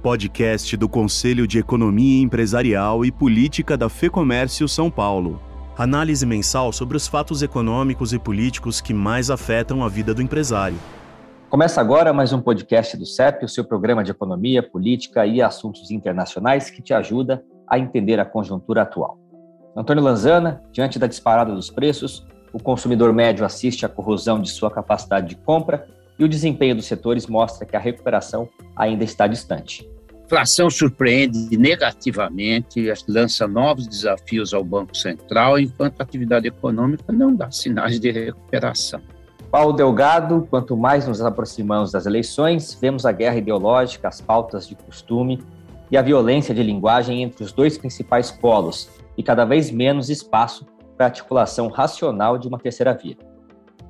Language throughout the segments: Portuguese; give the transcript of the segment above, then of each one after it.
podcast do Conselho de Economia Empresarial e Política da FEComércio São Paulo. Análise mensal sobre os fatos econômicos e políticos que mais afetam a vida do empresário. Começa agora mais um podcast do CEP, o seu programa de economia, política e assuntos internacionais que te ajuda a entender a conjuntura atual. Antônio Lanzana, diante da disparada dos preços, o consumidor médio assiste à corrosão de sua capacidade de compra e o desempenho dos setores mostra que a recuperação ainda está distante. A inflação surpreende negativamente, lança novos desafios ao Banco Central, enquanto a atividade econômica não dá sinais de recuperação. Paulo Delgado, quanto mais nos aproximamos das eleições, vemos a guerra ideológica, as pautas de costume e a violência de linguagem entre os dois principais polos e cada vez menos espaço para a articulação racional de uma terceira via.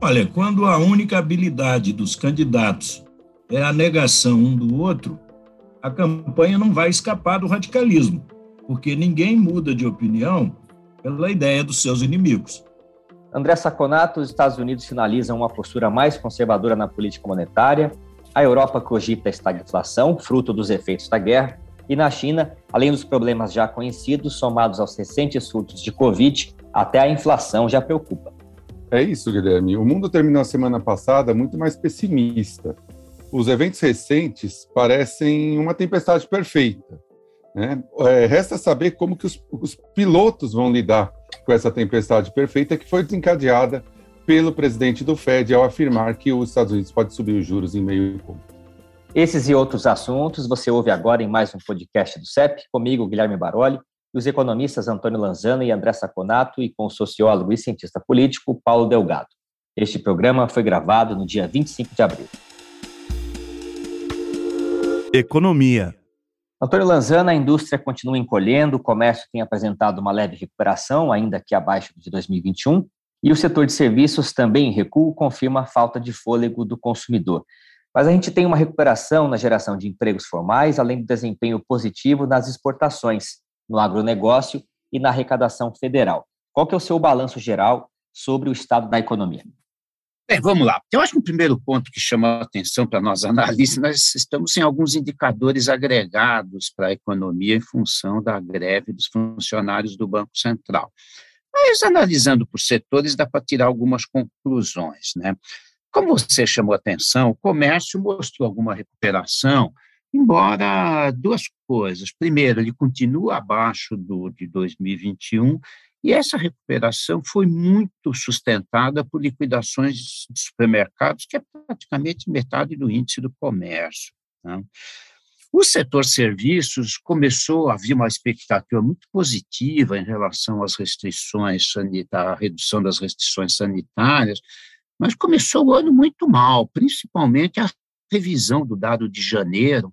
Olha, quando a única habilidade dos candidatos é a negação um do outro, a campanha não vai escapar do radicalismo, porque ninguém muda de opinião pela ideia dos seus inimigos. André Saconato, os Estados Unidos sinalizam uma postura mais conservadora na política monetária, a Europa cogita a estagflação, fruto dos efeitos da guerra, e na China, além dos problemas já conhecidos, somados aos recentes surtos de Covid, até a inflação já preocupa. É isso, Guilherme. O mundo terminou a semana passada muito mais pessimista. Os eventos recentes parecem uma tempestade perfeita. Né? É, resta saber como que os, os pilotos vão lidar com essa tempestade perfeita que foi desencadeada pelo presidente do Fed ao afirmar que os Estados Unidos pode subir os juros em meio ponto. Esses e outros assuntos você ouve agora em mais um podcast do CEP, comigo, Guilherme Baroli, e os economistas Antônio Lanzana e André Saconato e com o sociólogo e cientista político Paulo Delgado. Este programa foi gravado no dia 25 de abril. Economia. Antônio Lanzana, a indústria continua encolhendo, o comércio tem apresentado uma leve recuperação, ainda que abaixo de 2021, e o setor de serviços também em recuo confirma a falta de fôlego do consumidor. Mas a gente tem uma recuperação na geração de empregos formais, além do desempenho positivo nas exportações, no agronegócio e na arrecadação federal. Qual que é o seu balanço geral sobre o estado da economia? Bem, vamos lá. Eu acho que o primeiro ponto que chama a atenção para nós analistas, nós estamos sem alguns indicadores agregados para a economia em função da greve dos funcionários do Banco Central. Mas analisando por setores, dá para tirar algumas conclusões. Né? Como você chamou a atenção, o comércio mostrou alguma recuperação, embora duas coisas. Primeiro, ele continua abaixo do de 2021 e essa recuperação foi muito sustentada por liquidações de supermercados, que é praticamente metade do índice do comércio. Né? O setor serviços começou a haver uma expectativa muito positiva em relação às restrições sanitárias, à redução das restrições sanitárias, mas começou o ano muito mal, principalmente a revisão do dado de janeiro,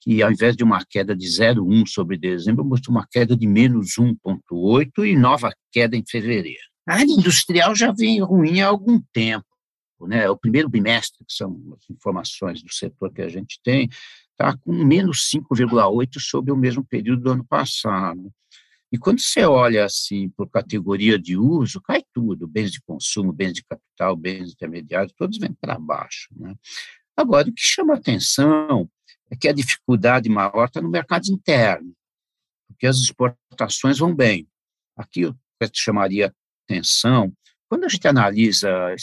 que ao invés de uma queda de 0,1 sobre dezembro, mostrou uma queda de menos 1,8 e nova queda em fevereiro. A área industrial já vem ruim há algum tempo. Né? O primeiro bimestre, que são as informações do setor que a gente tem, está com menos 5,8 sobre o mesmo período do ano passado. E quando você olha assim por categoria de uso, cai tudo, bens de consumo, bens de capital, bens intermediários, todos vêm para baixo. Né? Agora, o que chama atenção é que a dificuldade maior está no mercado interno, porque as exportações vão bem. Aqui eu chamaria atenção, quando a gente analisa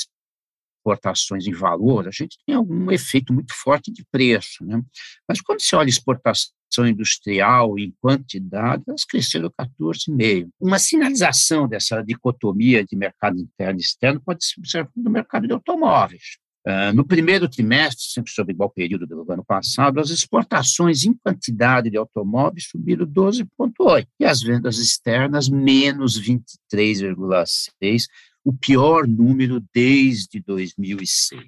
exportações em valor, a gente tem algum efeito muito forte de preço, né? Mas quando se olha exportação industrial em quantidade, elas cresceram 14,5%. Uma sinalização dessa dicotomia de mercado interno e externo pode ser observada no mercado de automóveis. Uh, no primeiro trimestre, sempre sobre igual período do ano passado, as exportações em quantidade de automóveis subiram 12,8% e as vendas externas menos 23,6%, o pior número desde 2006.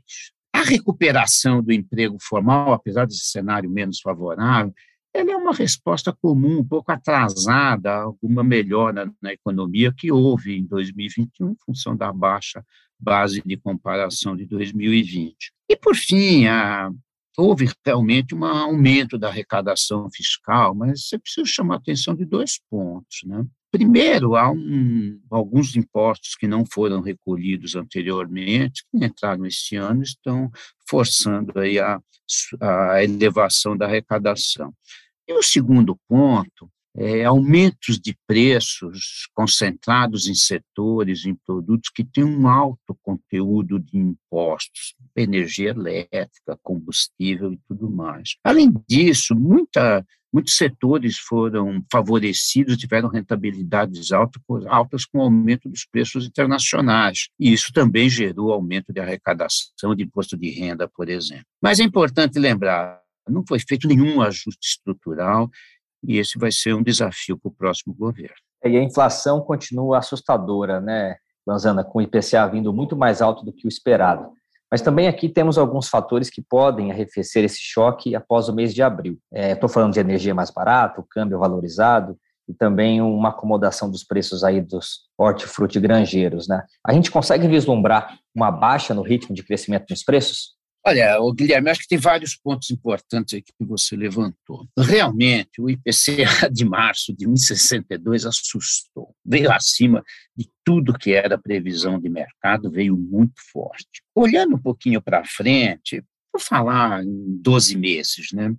A recuperação do emprego formal, apesar desse cenário menos favorável, ela é uma resposta comum, um pouco atrasada alguma melhora na economia que houve em 2021, em função da baixa base de comparação de 2020. E, por fim, a, houve realmente um aumento da arrecadação fiscal, mas você precisa chamar a atenção de dois pontos. Né? Primeiro, há um, alguns impostos que não foram recolhidos anteriormente, que entraram este ano, estão forçando aí a, a elevação da arrecadação. E o segundo ponto é, aumentos de preços concentrados em setores, em produtos que têm um alto conteúdo de impostos, energia elétrica, combustível e tudo mais. Além disso, muita, muitos setores foram favorecidos, tiveram rentabilidades altas, altas com o aumento dos preços internacionais. E isso também gerou aumento de arrecadação de imposto de renda, por exemplo. Mas é importante lembrar, não foi feito nenhum ajuste estrutural e esse vai ser um desafio para o próximo governo. E a inflação continua assustadora, né, Lanzana, com o IPCA vindo muito mais alto do que o esperado. Mas também aqui temos alguns fatores que podem arrefecer esse choque após o mês de abril. Estou é, falando de energia mais barata, o câmbio valorizado e também uma acomodação dos preços aí dos hortifruti granjeiros. Né? A gente consegue vislumbrar uma baixa no ritmo de crescimento dos preços? Olha, o Guilherme, acho que tem vários pontos importantes aqui que você levantou. Realmente, o IPCA de março de 1962 assustou, veio acima de tudo que era previsão de mercado, veio muito forte. Olhando um pouquinho para frente, vou falar em 12 meses, né?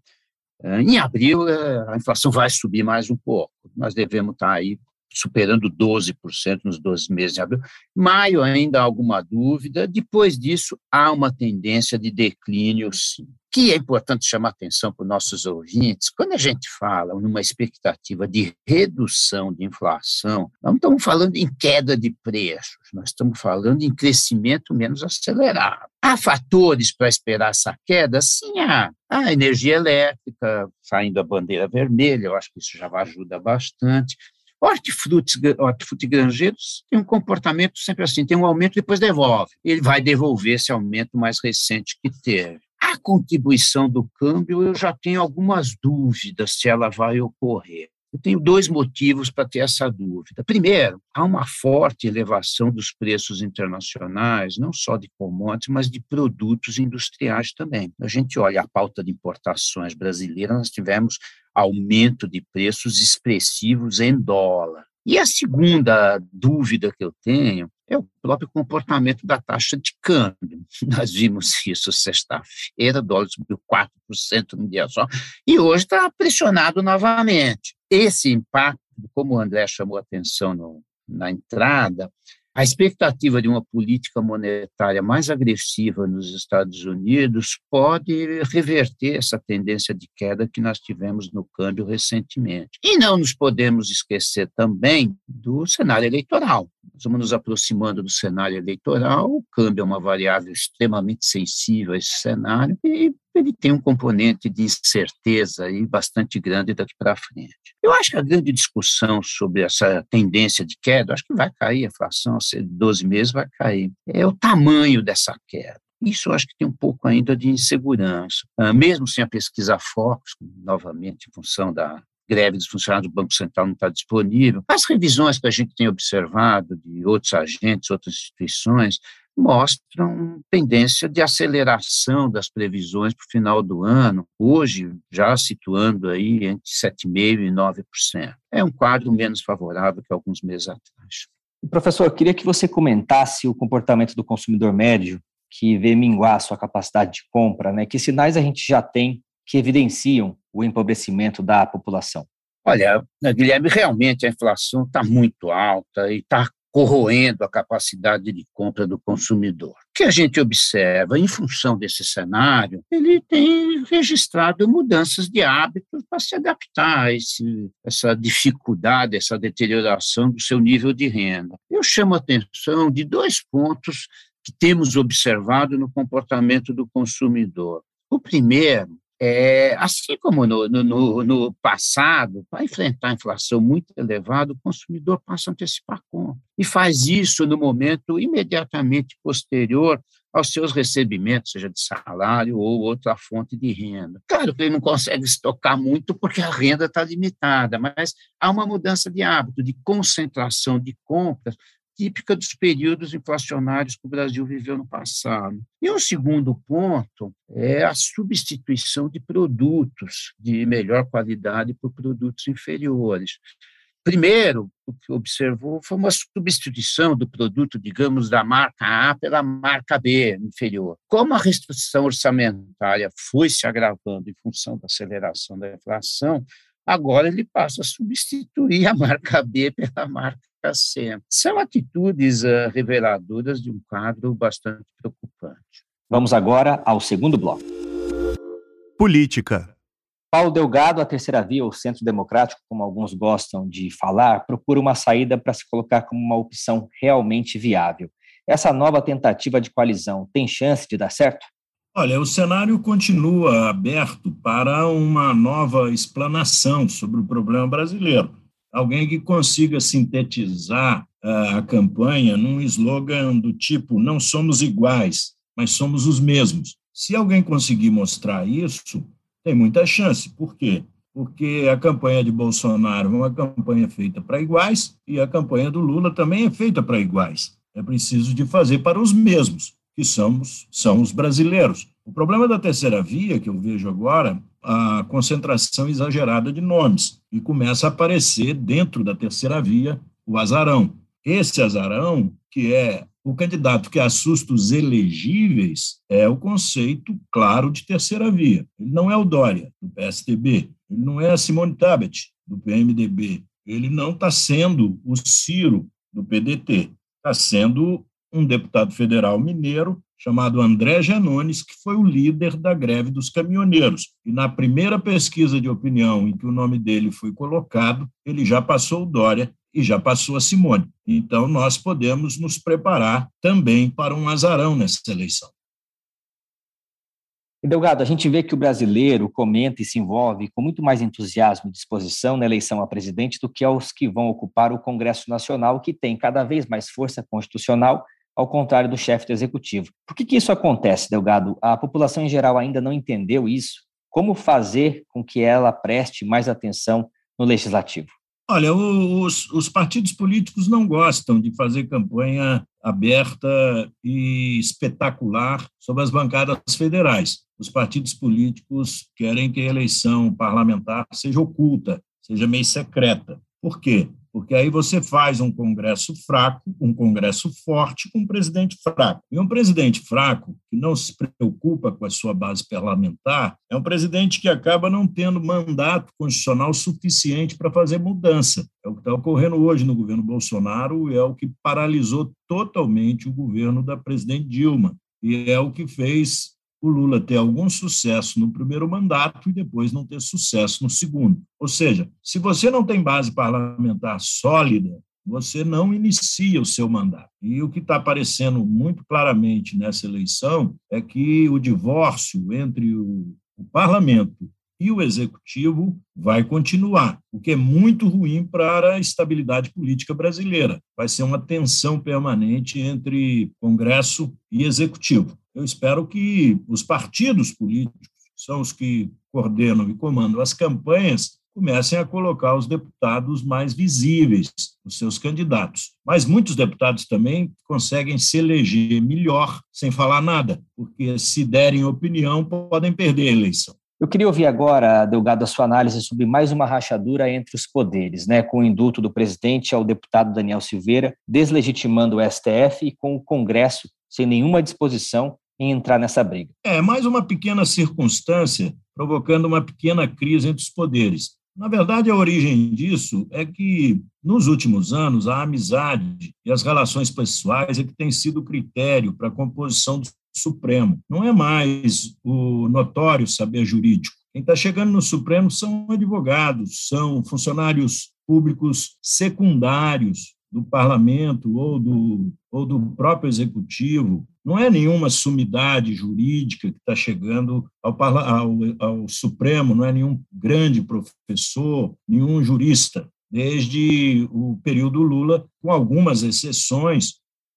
Em abril, a inflação vai subir mais um pouco. Nós devemos estar aí superando 12% nos 12 meses de abril. Maio ainda há alguma dúvida, depois disso há uma tendência de declínio, sim. Que é importante chamar atenção para os nossos ouvintes, quando a gente fala numa expectativa de redução de inflação, não estamos falando em queda de preços, nós estamos falando em crescimento menos acelerado. Há fatores para esperar essa queda? Sim, há. A energia elétrica saindo a bandeira vermelha, eu acho que isso já ajuda bastante. Hortifrutis, hortifruti granjeiros tem um comportamento sempre assim, tem um aumento depois devolve. Ele vai devolver esse aumento mais recente que teve. A contribuição do câmbio, eu já tenho algumas dúvidas se ela vai ocorrer. Eu tenho dois motivos para ter essa dúvida. Primeiro, há uma forte elevação dos preços internacionais, não só de commodities, mas de produtos industriais também. A gente olha a pauta de importações brasileiras, nós tivemos aumento de preços expressivos em dólar. E a segunda dúvida que eu tenho é o próprio comportamento da taxa de câmbio. Nós vimos isso sexta-feira, dólar subiu 4% no dia só, e hoje está pressionado novamente. Esse impacto, como o André chamou a atenção no, na entrada, a expectativa de uma política monetária mais agressiva nos Estados Unidos pode reverter essa tendência de queda que nós tivemos no câmbio recentemente. E não nos podemos esquecer também do cenário eleitoral. Estamos nos aproximando do cenário eleitoral, o câmbio é uma variável extremamente sensível a esse cenário e ele tem um componente de incerteza aí bastante grande daqui para frente. Eu acho que a grande discussão sobre essa tendência de queda, acho que vai cair a inflação, se 12 meses vai cair, é o tamanho dessa queda. Isso acho que tem um pouco ainda de insegurança. Ah, mesmo sem a pesquisa Focus, novamente em função da greve dos funcionários do Banco Central não está disponível, as revisões que a gente tem observado de outros agentes, outras instituições, mostram tendência de aceleração das previsões para o final do ano, hoje já situando aí entre 7,5% e 9%. É um quadro menos favorável que alguns meses atrás. Professor, queria que você comentasse o comportamento do consumidor médio que vê minguar a sua capacidade de compra, né? Que sinais a gente já tem que evidenciam o empobrecimento da população? Olha, Guilherme, realmente a inflação está muito alta e está corroendo a capacidade de compra do consumidor. O que a gente observa, em função desse cenário, ele tem registrado mudanças de hábitos para se adaptar a esse, essa dificuldade, essa deterioração do seu nível de renda. Eu chamo a atenção de dois pontos que temos observado no comportamento do consumidor. O primeiro é, assim como no, no, no, passado, para enfrentar a inflação muito elevada, o consumidor passa a antecipar a compra. E faz isso no momento imediatamente posterior aos seus recebimentos, seja de salário ou outra fonte de renda. Claro que ele não consegue estocar muito porque a renda está limitada, mas há uma mudança de hábito, de concentração de compras típica dos períodos inflacionários que o Brasil viveu no passado. E um segundo ponto é a substituição de produtos de melhor qualidade por produtos inferiores. Primeiro, o que observou foi uma substituição do produto, digamos, da marca A pela marca B inferior. Como a restrição orçamentária foi se agravando em função da aceleração da inflação, agora ele passa a substituir a marca B pela marca C. São atitudes uh, reveladoras de um quadro bastante preocupante. Vamos agora ao segundo bloco. Política. Paulo Delgado, a terceira via, o centro democrático, como alguns gostam de falar, procura uma saída para se colocar como uma opção realmente viável. Essa nova tentativa de coalizão tem chance de dar certo? Olha, o cenário continua aberto para uma nova explanação sobre o problema brasileiro. Alguém que consiga sintetizar a campanha num slogan do tipo: não somos iguais, mas somos os mesmos. Se alguém conseguir mostrar isso, tem muita chance. Por quê? Porque a campanha de Bolsonaro é uma campanha feita para iguais e a campanha do Lula também é feita para iguais. É preciso de fazer para os mesmos que somos, são os brasileiros. O problema da terceira via, que eu vejo agora, a concentração exagerada de nomes, e começa a aparecer dentro da terceira via o azarão. Esse azarão, que é o candidato que assusta os elegíveis, é o conceito claro de terceira via. Ele não é o Dória, do PSDB, ele não é a Simone Tabet, do PMDB, ele não está sendo o Ciro, do PDT, está sendo um deputado federal mineiro chamado André Genones, que foi o líder da greve dos caminhoneiros. E na primeira pesquisa de opinião em que o nome dele foi colocado, ele já passou o Dória e já passou a Simone. Então, nós podemos nos preparar também para um azarão nessa eleição. Delgado, a gente vê que o brasileiro comenta e se envolve com muito mais entusiasmo e disposição na eleição a presidente do que aos que vão ocupar o Congresso Nacional, que tem cada vez mais força constitucional ao contrário do chefe do executivo. Por que, que isso acontece, Delgado? A população em geral ainda não entendeu isso? Como fazer com que ela preste mais atenção no legislativo? Olha, os, os, partidos políticos não gostam de fazer campanha aberta e espetacular sobre as bancadas federais. Os partidos políticos querem que a eleição parlamentar seja oculta, seja meio secreta. Por quê? Porque aí você faz um Congresso fraco, um Congresso forte, com um presidente fraco. E um presidente fraco, que não se preocupa com a sua base parlamentar, é um presidente que acaba não tendo mandato constitucional suficiente para fazer mudança. É o que está ocorrendo hoje no governo Bolsonaro e é o que paralisou totalmente o governo da presidente Dilma. E é o que fez o Lula ter algum sucesso no primeiro mandato e depois não ter sucesso no segundo. Ou seja, se você não tem base parlamentar sólida, você não inicia o seu mandato. E o que está aparecendo muito claramente nessa eleição é que o divórcio entre o, o parlamento e o executivo vai continuar, o que é muito ruim para a estabilidade política brasileira. Vai ser uma tensão permanente entre Congresso e executivo. Eu espero que os partidos políticos, que são os que coordenam e comandam as campanhas, comecem a colocar os deputados mais visíveis, os seus candidatos. Mas muitos deputados também conseguem se eleger melhor sem falar nada, porque se derem opinião, podem perder a eleição. Eu queria ouvir agora, Delgado, a sua análise sobre mais uma rachadura entre os poderes, né, com o indulto do presidente ao deputado Daniel Silveira, deslegitimando o STF e com o Congresso sem nenhuma disposição em entrar nessa briga. É mais uma pequena circunstância provocando uma pequena crise entre os poderes. Na verdade, a origem disso é que, nos últimos anos, a amizade e as relações pessoais é que tem sido o critério para a composição do Supremo. Não é mais o notório saber jurídico. Quem está chegando no Supremo são advogados, são funcionários públicos secundários do parlamento ou do, ou do próprio executivo, não é nenhuma sumidade jurídica que está chegando ao, ao, ao Supremo, não é nenhum grande professor, nenhum jurista. Desde o período Lula, com algumas exceções,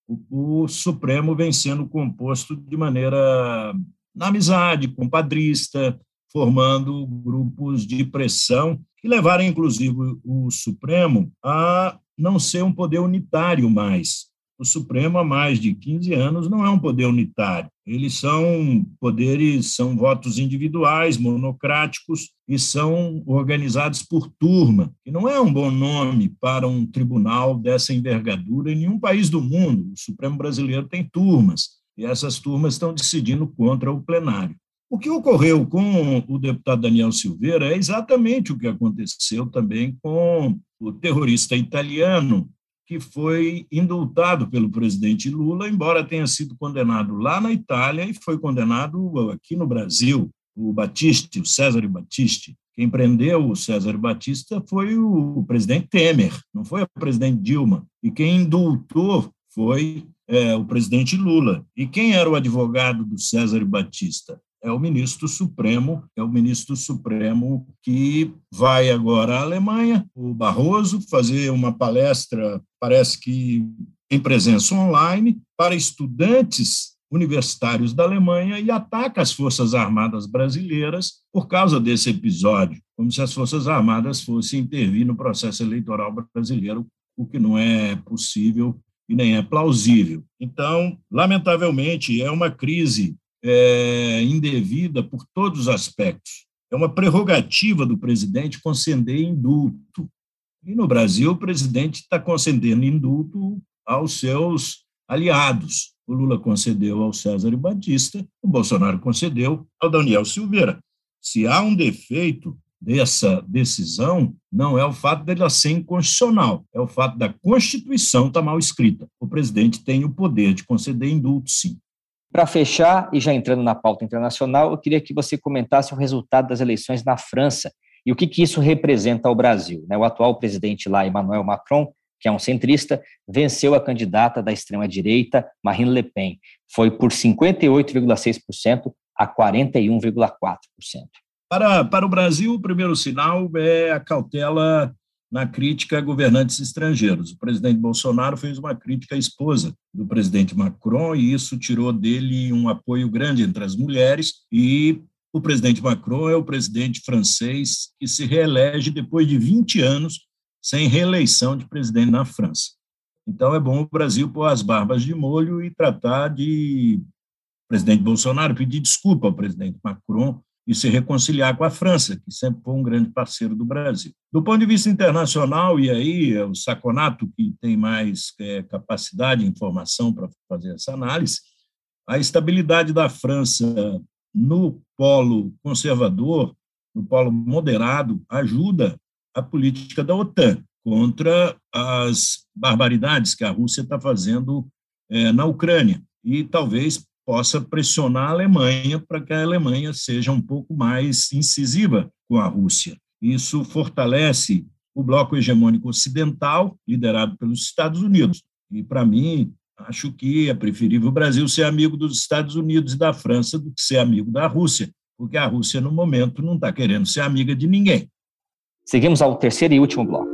o, o Supremo vem sendo composto de maneira na amizade, compadrista, formando grupos de pressão que levaram, inclusive, o Supremo a não ser um poder unitário mais. O Supremo, há mais de 15 anos, não é um poder unitário. Eles são poderes, são votos individuais, monocráticos, e são organizados por turma, que não é um bom nome para um tribunal dessa envergadura em nenhum país do mundo. O Supremo brasileiro tem turmas, e essas turmas estão decidindo contra o plenário. O que ocorreu com o deputado Daniel Silveira é exatamente o que aconteceu também com o terrorista italiano, que foi indultado pelo presidente Lula, embora tenha sido condenado lá na Itália e foi condenado aqui no Brasil, o Batiste, o César Batiste. Quem prendeu o César Batista foi o presidente Temer, não foi o presidente Dilma. E quem indultou foi é, o presidente Lula. E quem era o advogado do César Batista? É o ministro Supremo, é o ministro Supremo que vai agora à Alemanha, o Barroso, fazer uma palestra, parece que em presença online, para estudantes universitários da Alemanha e ataca as Forças Armadas brasileiras por causa desse episódio, como se as Forças Armadas fossem intervir no processo eleitoral brasileiro, o que não é possível e nem é plausível. Então, lamentavelmente, é uma crise é, indevida por todos os aspectos. É uma prerrogativa do presidente conceder indulto. E no Brasil, o presidente está concedendo indulto aos seus aliados. O Lula concedeu ao César Batista, o Bolsonaro concedeu ao Daniel Silveira. Se há um defeito dessa decisão, não é o fato dela ser inconstitucional, é o fato da Constituição estar tá mal escrita. O presidente tem o poder de conceder indulto, sim. Para fechar, e já entrando na pauta internacional, eu queria que você comentasse o resultado das eleições na França e o que, que isso representa ao Brasil. Né? O atual presidente lá, Emmanuel Macron, que é um centrista, venceu a candidata da extrema-direita, Marine Le Pen. Foi por 58,6% a 41,4%. Para, para o Brasil, o primeiro sinal é a cautela na crítica a governantes estrangeiros. O presidente Bolsonaro fez uma crítica à esposa do presidente Macron e isso tirou dele um apoio grande entre as mulheres e o presidente Macron é o presidente francês que se reelege depois de 20 anos sem reeleição de presidente na França. Então é bom o Brasil pôr as barbas de molho e tratar de presidente Bolsonaro pedir desculpa ao presidente Macron e se reconciliar com a França, que sempre foi um grande parceiro do Brasil. Do ponto de vista internacional, e aí é o Saconato que tem mais é, capacidade e informação para fazer essa análise, a estabilidade da França no polo conservador, no polo moderado, ajuda a política da OTAN contra as barbaridades que a Rússia está fazendo é, na Ucrânia. E talvez possa pressionar a Alemanha para que a Alemanha seja um pouco mais incisiva com a Rússia. Isso fortalece o bloco hegemônico ocidental, liderado pelos Estados Unidos. E, para mim, acho que é preferível o Brasil ser amigo dos Estados Unidos e da França do que ser amigo da Rússia, porque a Rússia, no momento, não está querendo ser amiga de ninguém. Seguimos ao terceiro e último bloco.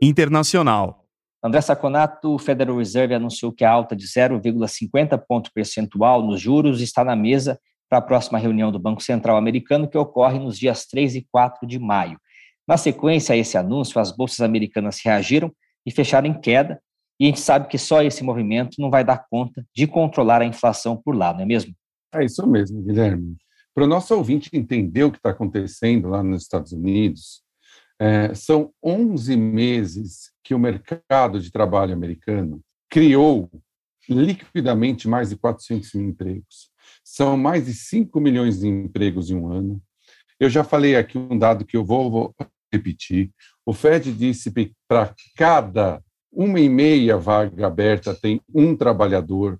Internacional. André Saconato, o Federal Reserve anunciou que a alta de 0,50 ponto percentual nos juros está na mesa para a próxima reunião do Banco Central americano, que ocorre nos dias 3 e 4 de maio. Na sequência a esse anúncio, as bolsas americanas reagiram e fecharam em queda, e a gente sabe que só esse movimento não vai dar conta de controlar a inflação por lá, não é mesmo? É isso mesmo, Guilherme. Para o nosso ouvinte entender o que está acontecendo lá nos Estados Unidos, é, são 11 meses que o mercado de trabalho americano criou liquidamente mais de 400 mil empregos. São mais de 5 milhões de empregos em um ano. Eu já falei aqui um dado que eu vou, vou repetir. O Fed disse que para cada uma e meia vaga aberta tem um trabalhador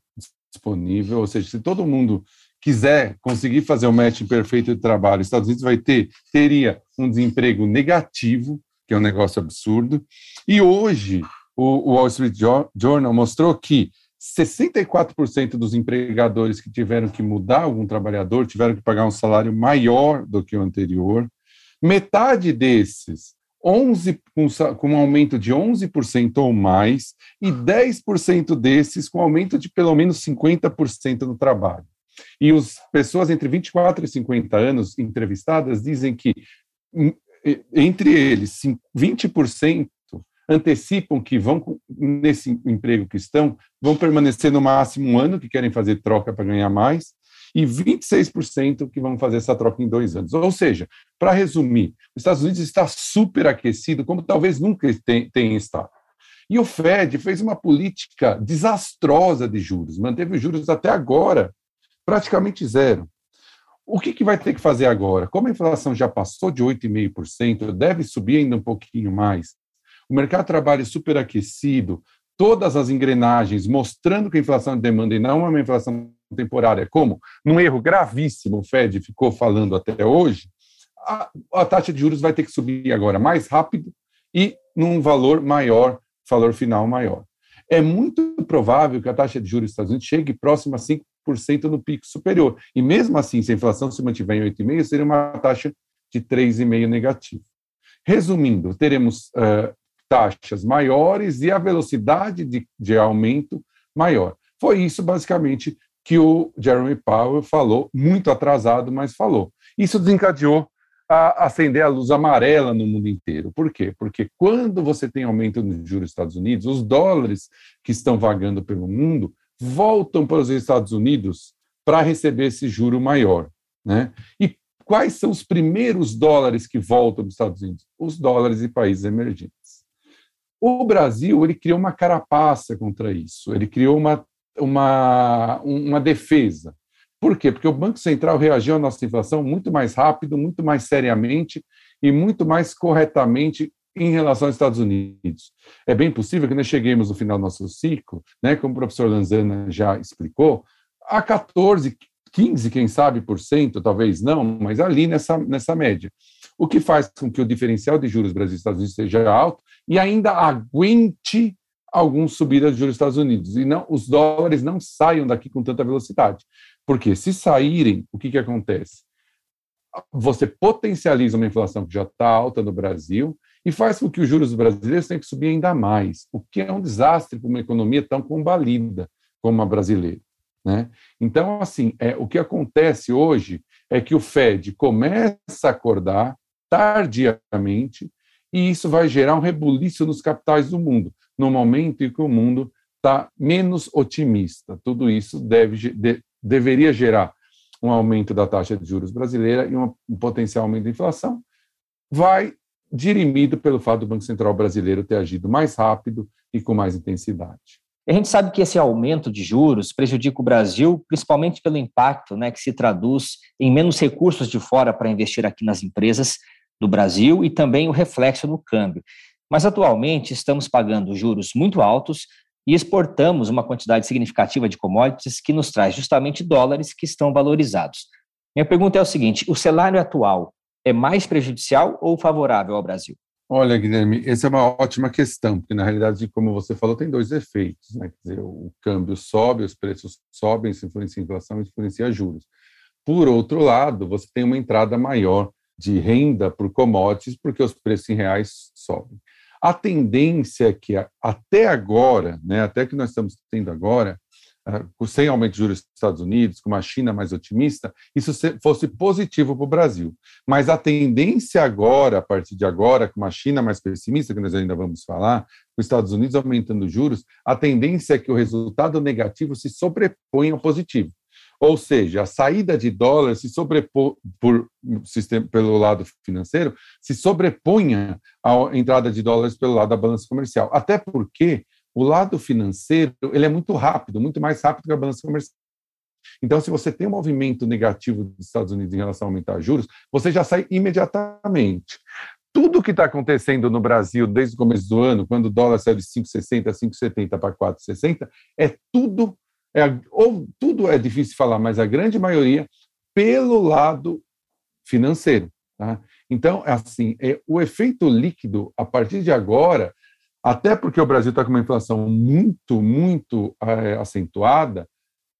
disponível, ou seja, se todo mundo quiser conseguir fazer o match perfeito de trabalho, os Estados Unidos vai ter teria um desemprego negativo, que é um negócio absurdo. E hoje o Wall Street Journal mostrou que 64% dos empregadores que tiveram que mudar algum trabalhador tiveram que pagar um salário maior do que o anterior. Metade desses 11, com um aumento de 11% ou mais, e 10% desses com aumento de pelo menos 50% no trabalho. E as pessoas entre 24 e 50 anos entrevistadas dizem que entre eles, 20% antecipam que vão, nesse emprego que estão, vão permanecer no máximo um ano, que querem fazer troca para ganhar mais, e 26% que vão fazer essa troca em dois anos. Ou seja, para resumir, os Estados Unidos está superaquecido, como talvez nunca tenha estado. E o Fed fez uma política desastrosa de juros, manteve os juros até agora praticamente zero. O que, que vai ter que fazer agora? Como a inflação já passou de 8,5%, deve subir ainda um pouquinho mais. O mercado de trabalho superaquecido, todas as engrenagens mostrando que a inflação de demanda e não é uma inflação temporária, como num erro gravíssimo o Fed ficou falando até hoje, a, a taxa de juros vai ter que subir agora mais rápido e num valor maior, valor final maior. É muito provável que a taxa de juros dos Estados Unidos chegue próxima a 5% no pico superior. E mesmo assim, se a inflação se mantiver em 8,5%, seria uma taxa de 3,5% negativo. Resumindo, teremos uh, taxas maiores e a velocidade de, de aumento maior. Foi isso, basicamente, que o Jeremy Powell falou, muito atrasado, mas falou. Isso desencadeou a acender a luz amarela no mundo inteiro. Por quê? Porque quando você tem aumento nos juros dos Estados Unidos, os dólares que estão vagando pelo mundo voltam para os Estados Unidos para receber esse juro maior. Né? E quais são os primeiros dólares que voltam para os Estados Unidos? Os dólares de países emergentes. O Brasil ele criou uma carapaça contra isso, ele criou uma, uma, uma defesa. Por quê? Porque o Banco Central reagiu à nossa inflação muito mais rápido, muito mais seriamente e muito mais corretamente em relação aos Estados Unidos. É bem possível que nós cheguemos no final do nosso ciclo, né, como o professor Lanzana já explicou, a 14, 15, quem sabe, por cento, talvez não, mas ali nessa, nessa média. O que faz com que o diferencial de juros Brasil e Estados Unidos seja alto e ainda aguente algum subida de juros dos Estados Unidos e não os dólares não saiam daqui com tanta velocidade. Porque se saírem, o que, que acontece? Você potencializa uma inflação que já está alta no Brasil e faz com que os juros brasileiros tenham que subir ainda mais, o que é um desastre para uma economia tão combalida como a brasileira. Né? Então, assim, é, o que acontece hoje é que o Fed começa a acordar tardiamente e isso vai gerar um rebuliço nos capitais do mundo, no momento em que o mundo está menos otimista. Tudo isso deve, de, deveria gerar um aumento da taxa de juros brasileira e um, potencial aumento da inflação. Vai dirimido pelo fato do Banco Central brasileiro ter agido mais rápido e com mais intensidade. A gente sabe que esse aumento de juros prejudica o Brasil, principalmente pelo impacto né, que se traduz em menos recursos de fora para investir aqui nas empresas, do Brasil e também o reflexo no câmbio. Mas atualmente estamos pagando juros muito altos e exportamos uma quantidade significativa de commodities que nos traz justamente dólares que estão valorizados. Minha pergunta é o seguinte: o cenário atual é mais prejudicial ou favorável ao Brasil? Olha, Guilherme, essa é uma ótima questão, porque na realidade, como você falou, tem dois efeitos. Né? Quer dizer, o câmbio sobe, os preços sobem, isso influencia a inflação, influencia juros. Por outro lado, você tem uma entrada maior de renda por commodities, porque os preços em reais sobem. A tendência é que até agora, né, até que nós estamos tendo agora, sem aumento de juros dos Estados Unidos, com uma China mais otimista, isso fosse positivo para o Brasil. Mas a tendência agora, a partir de agora, com uma China mais pessimista, que nós ainda vamos falar, os Estados Unidos aumentando juros, a tendência é que o resultado negativo se sobreponha ao positivo. Ou seja, a saída de dólar se sobrepor por sistema, pelo lado financeiro se sobreponha à entrada de dólares pelo lado da balança comercial. Até porque o lado financeiro ele é muito rápido, muito mais rápido que a balança comercial. Então, se você tem um movimento negativo dos Estados Unidos em relação a aumentar juros, você já sai imediatamente. Tudo que está acontecendo no Brasil desde o começo do ano, quando o dólar saiu de 5,60, 5,70 para 4,60, é tudo é, ou tudo é difícil falar, mas a grande maioria pelo lado financeiro. Tá? Então, é assim, é, o efeito líquido, a partir de agora, até porque o Brasil está com uma inflação muito, muito é, acentuada,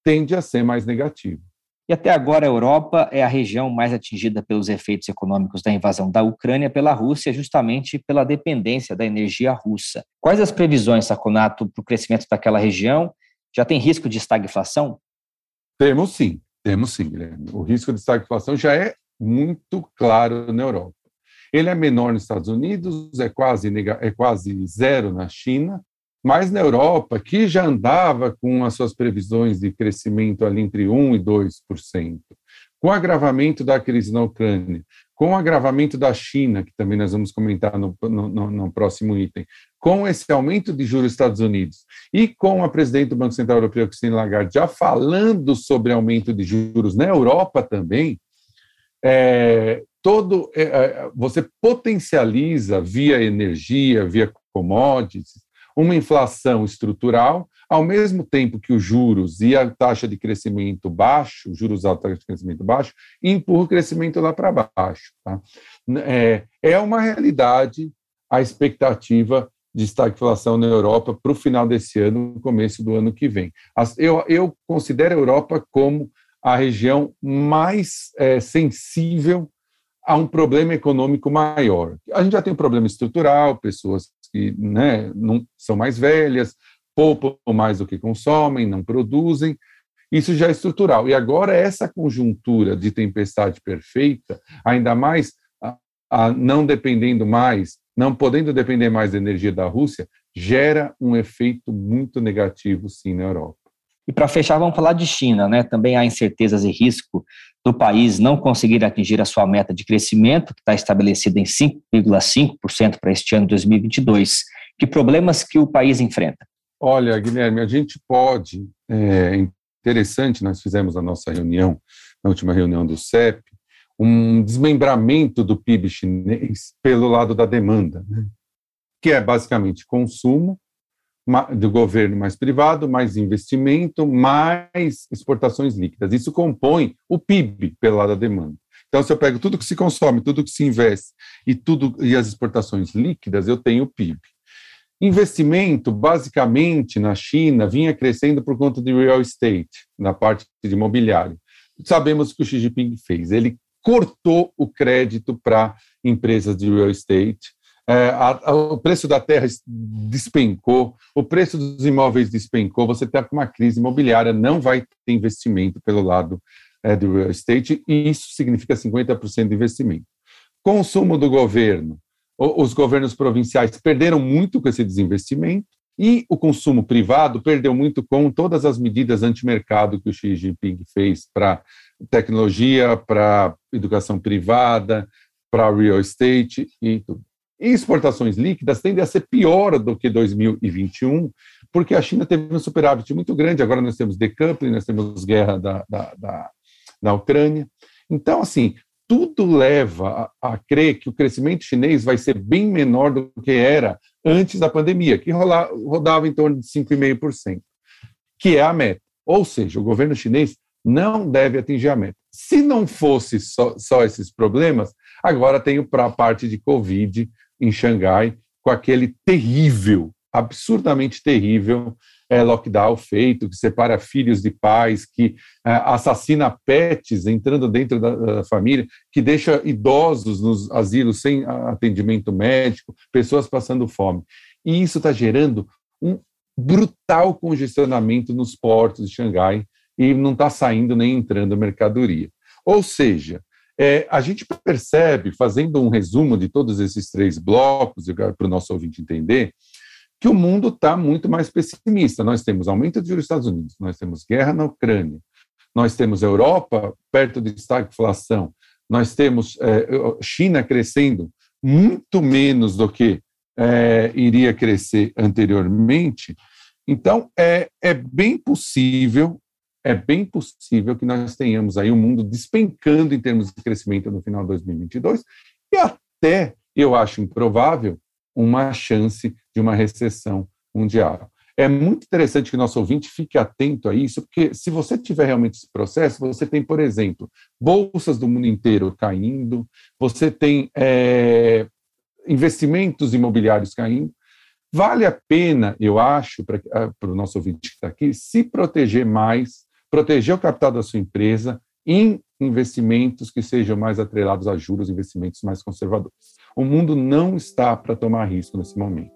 tende a ser mais negativo. E até agora a Europa é a região mais atingida pelos efeitos econômicos da invasão da Ucrânia pela Rússia, justamente pela dependência da energia russa. Quais as previsões, Saconato, para o crescimento daquela região já tem risco de estagflação? Temos sim, temos sim, Guilherme. O risco de estagflação já é muito claro na Europa. Ele é menor nos Estados Unidos, é quase, é quase zero na China, mas na Europa, que já andava com as suas previsões de crescimento ali entre 1% e 2%, com o agravamento da crise na Ucrânia, com o agravamento da China, que também nós vamos comentar no, no, no, próximo item, com esse aumento de juros dos Estados Unidos e com a presidente do Banco Central Europeu, Christine Lagarde, já falando sobre aumento de juros na Europa também, é, todo é, é você potencializa via energia, via commodities, uma inflação estrutural, ao mesmo tempo que os juros e a taxa de crescimento baixo, juros altos, taxa de crescimento baixo, empurra o crescimento lá para baixo. Tá? É, é uma realidade a expectativa de estagflação na Europa para o final desse ano, no começo do ano que vem. Eu, eu considero a Europa como a região mais é, sensível a um problema econômico maior. A gente já tem um problema estrutural, pessoas que né, não, são mais velhas, poupam mais do que consomem, não produzem, isso já é estrutural. E agora essa conjuntura de tempestade perfeita, ainda mais a, a não dependendo mais, não podendo depender mais da energia da Rússia, gera um efeito muito negativo sim na Europa. E para fechar, vamos falar de China, né? Também há incertezas e risco do país não conseguir atingir a sua meta de crescimento, que está estabelecida em 5,5% para este ano de 2022. Que problemas que o país enfrenta? Olha, Guilherme, a gente pode, é interessante, nós fizemos a nossa reunião, na última reunião do CEP, um desmembramento do PIB chinês pelo lado da demanda, né? que é basicamente consumo, do governo mais privado, mais investimento, mais exportações líquidas. Isso compõe o PIB pelo lado da demanda. Então, se eu pego tudo que se consome, tudo que se investe e tudo e as exportações líquidas, eu tenho o PIB. Investimento, basicamente, na China, vinha crescendo por conta de real estate, na parte de imobiliário. Sabemos o que o Xi Jinping fez. Ele cortou o crédito para empresas de real estate, é, a, a, o preço da terra despencou, o preço dos imóveis despencou, você está com uma crise imobiliária, não vai ter investimento pelo lado é, do real estate, e isso significa 50% de investimento. Consumo do governo, os governos provinciais perderam muito com esse desinvestimento, e o consumo privado perdeu muito com todas as medidas anti-mercado que o Xi Jinping fez para tecnologia, para educação privada, para real estate e tudo. Exportações líquidas tendem a ser pior do que 2021, porque a China teve um superávit muito grande. Agora nós temos decoupling, nós temos guerra da, da, da, da Ucrânia. Então, assim, tudo leva a, a, crer que o crescimento chinês vai ser bem menor do que era antes da pandemia, que rola, rodava em torno de 5,5%, que é a meta. Ou seja, o governo chinês não deve atingir a meta. Se não fosse só, só esses problemas, agora tem a parte de Covid, em Xangai, com aquele terrível, absurdamente terrível é, lockdown feito, que separa filhos de pais, que é, assassina pets entrando dentro da, da, família, que deixa idosos nos asilos sem atendimento médico, pessoas passando fome. E isso está gerando um brutal congestionamento nos portos de Xangai e não está saindo nem entrando mercadoria. Ou seja, é, a gente percebe, fazendo um resumo de todos esses três blocos, para o nosso ouvinte entender, que o mundo está muito mais pessimista. Nós temos aumento de juros nos Estados Unidos, nós temos guerra na Ucrânia, nós temos Europa perto de estagflação, nós temos é, China crescendo muito menos do que é, iria crescer anteriormente. Então, é, é bem possível é bem possível que nós tenhamos aí um mundo despencando em termos de crescimento no final de 2022 e até, eu acho improvável, uma chance de uma recessão mundial. É muito interessante que o nosso ouvinte fique atento a isso, porque se você tiver realmente esse processo, você tem, por exemplo, bolsas do mundo inteiro caindo, você tem é, investimentos imobiliários caindo. Vale a pena, eu acho, para o nosso ouvinte que está aqui, se proteger mais proteger o capital da sua empresa em investimentos que sejam mais atrelados a juros, investimentos mais conservadores. O mundo não está para tomar risco nesse momento.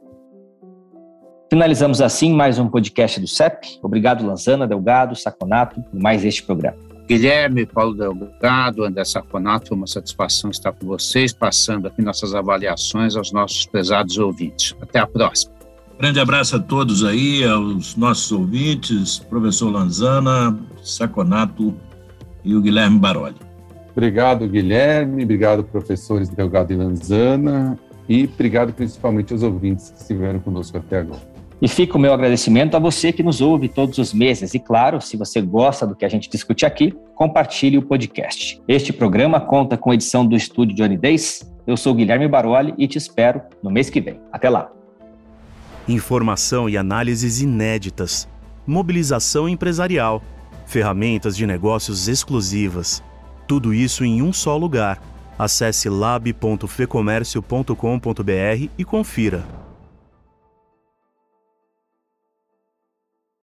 Finalizamos assim mais um podcast do CEP. Obrigado, Lanzana, Delgado, Saconato, por mais este programa. Guilherme, Paulo Delgado, André Saconato, foi uma satisfação estar com vocês, passando aqui nossas avaliações aos nossos prezados ouvintes. Até a próxima. Grande abraço a todos aí, aos nossos ouvintes, professor Lanzana, Saconato e o Guilherme Baroli. Obrigado, Guilherme, obrigado, professores Delgado e Lanzana, e obrigado principalmente aos ouvintes que estiveram conosco até agora. E fica o meu agradecimento a você que nos ouve todos os meses. E claro, se você gosta do que a gente discute aqui, compartilhe o podcast. Este programa conta com edição do estúdio Johnny Days. Eu sou Guilherme Baroli e te espero no mês que vem. Até lá. Informação e análises inéditas. Mobilização empresarial. Ferramentas de negócios exclusivas. Tudo isso em um só lugar. Acesse lab.fecomércio.com.br e confira.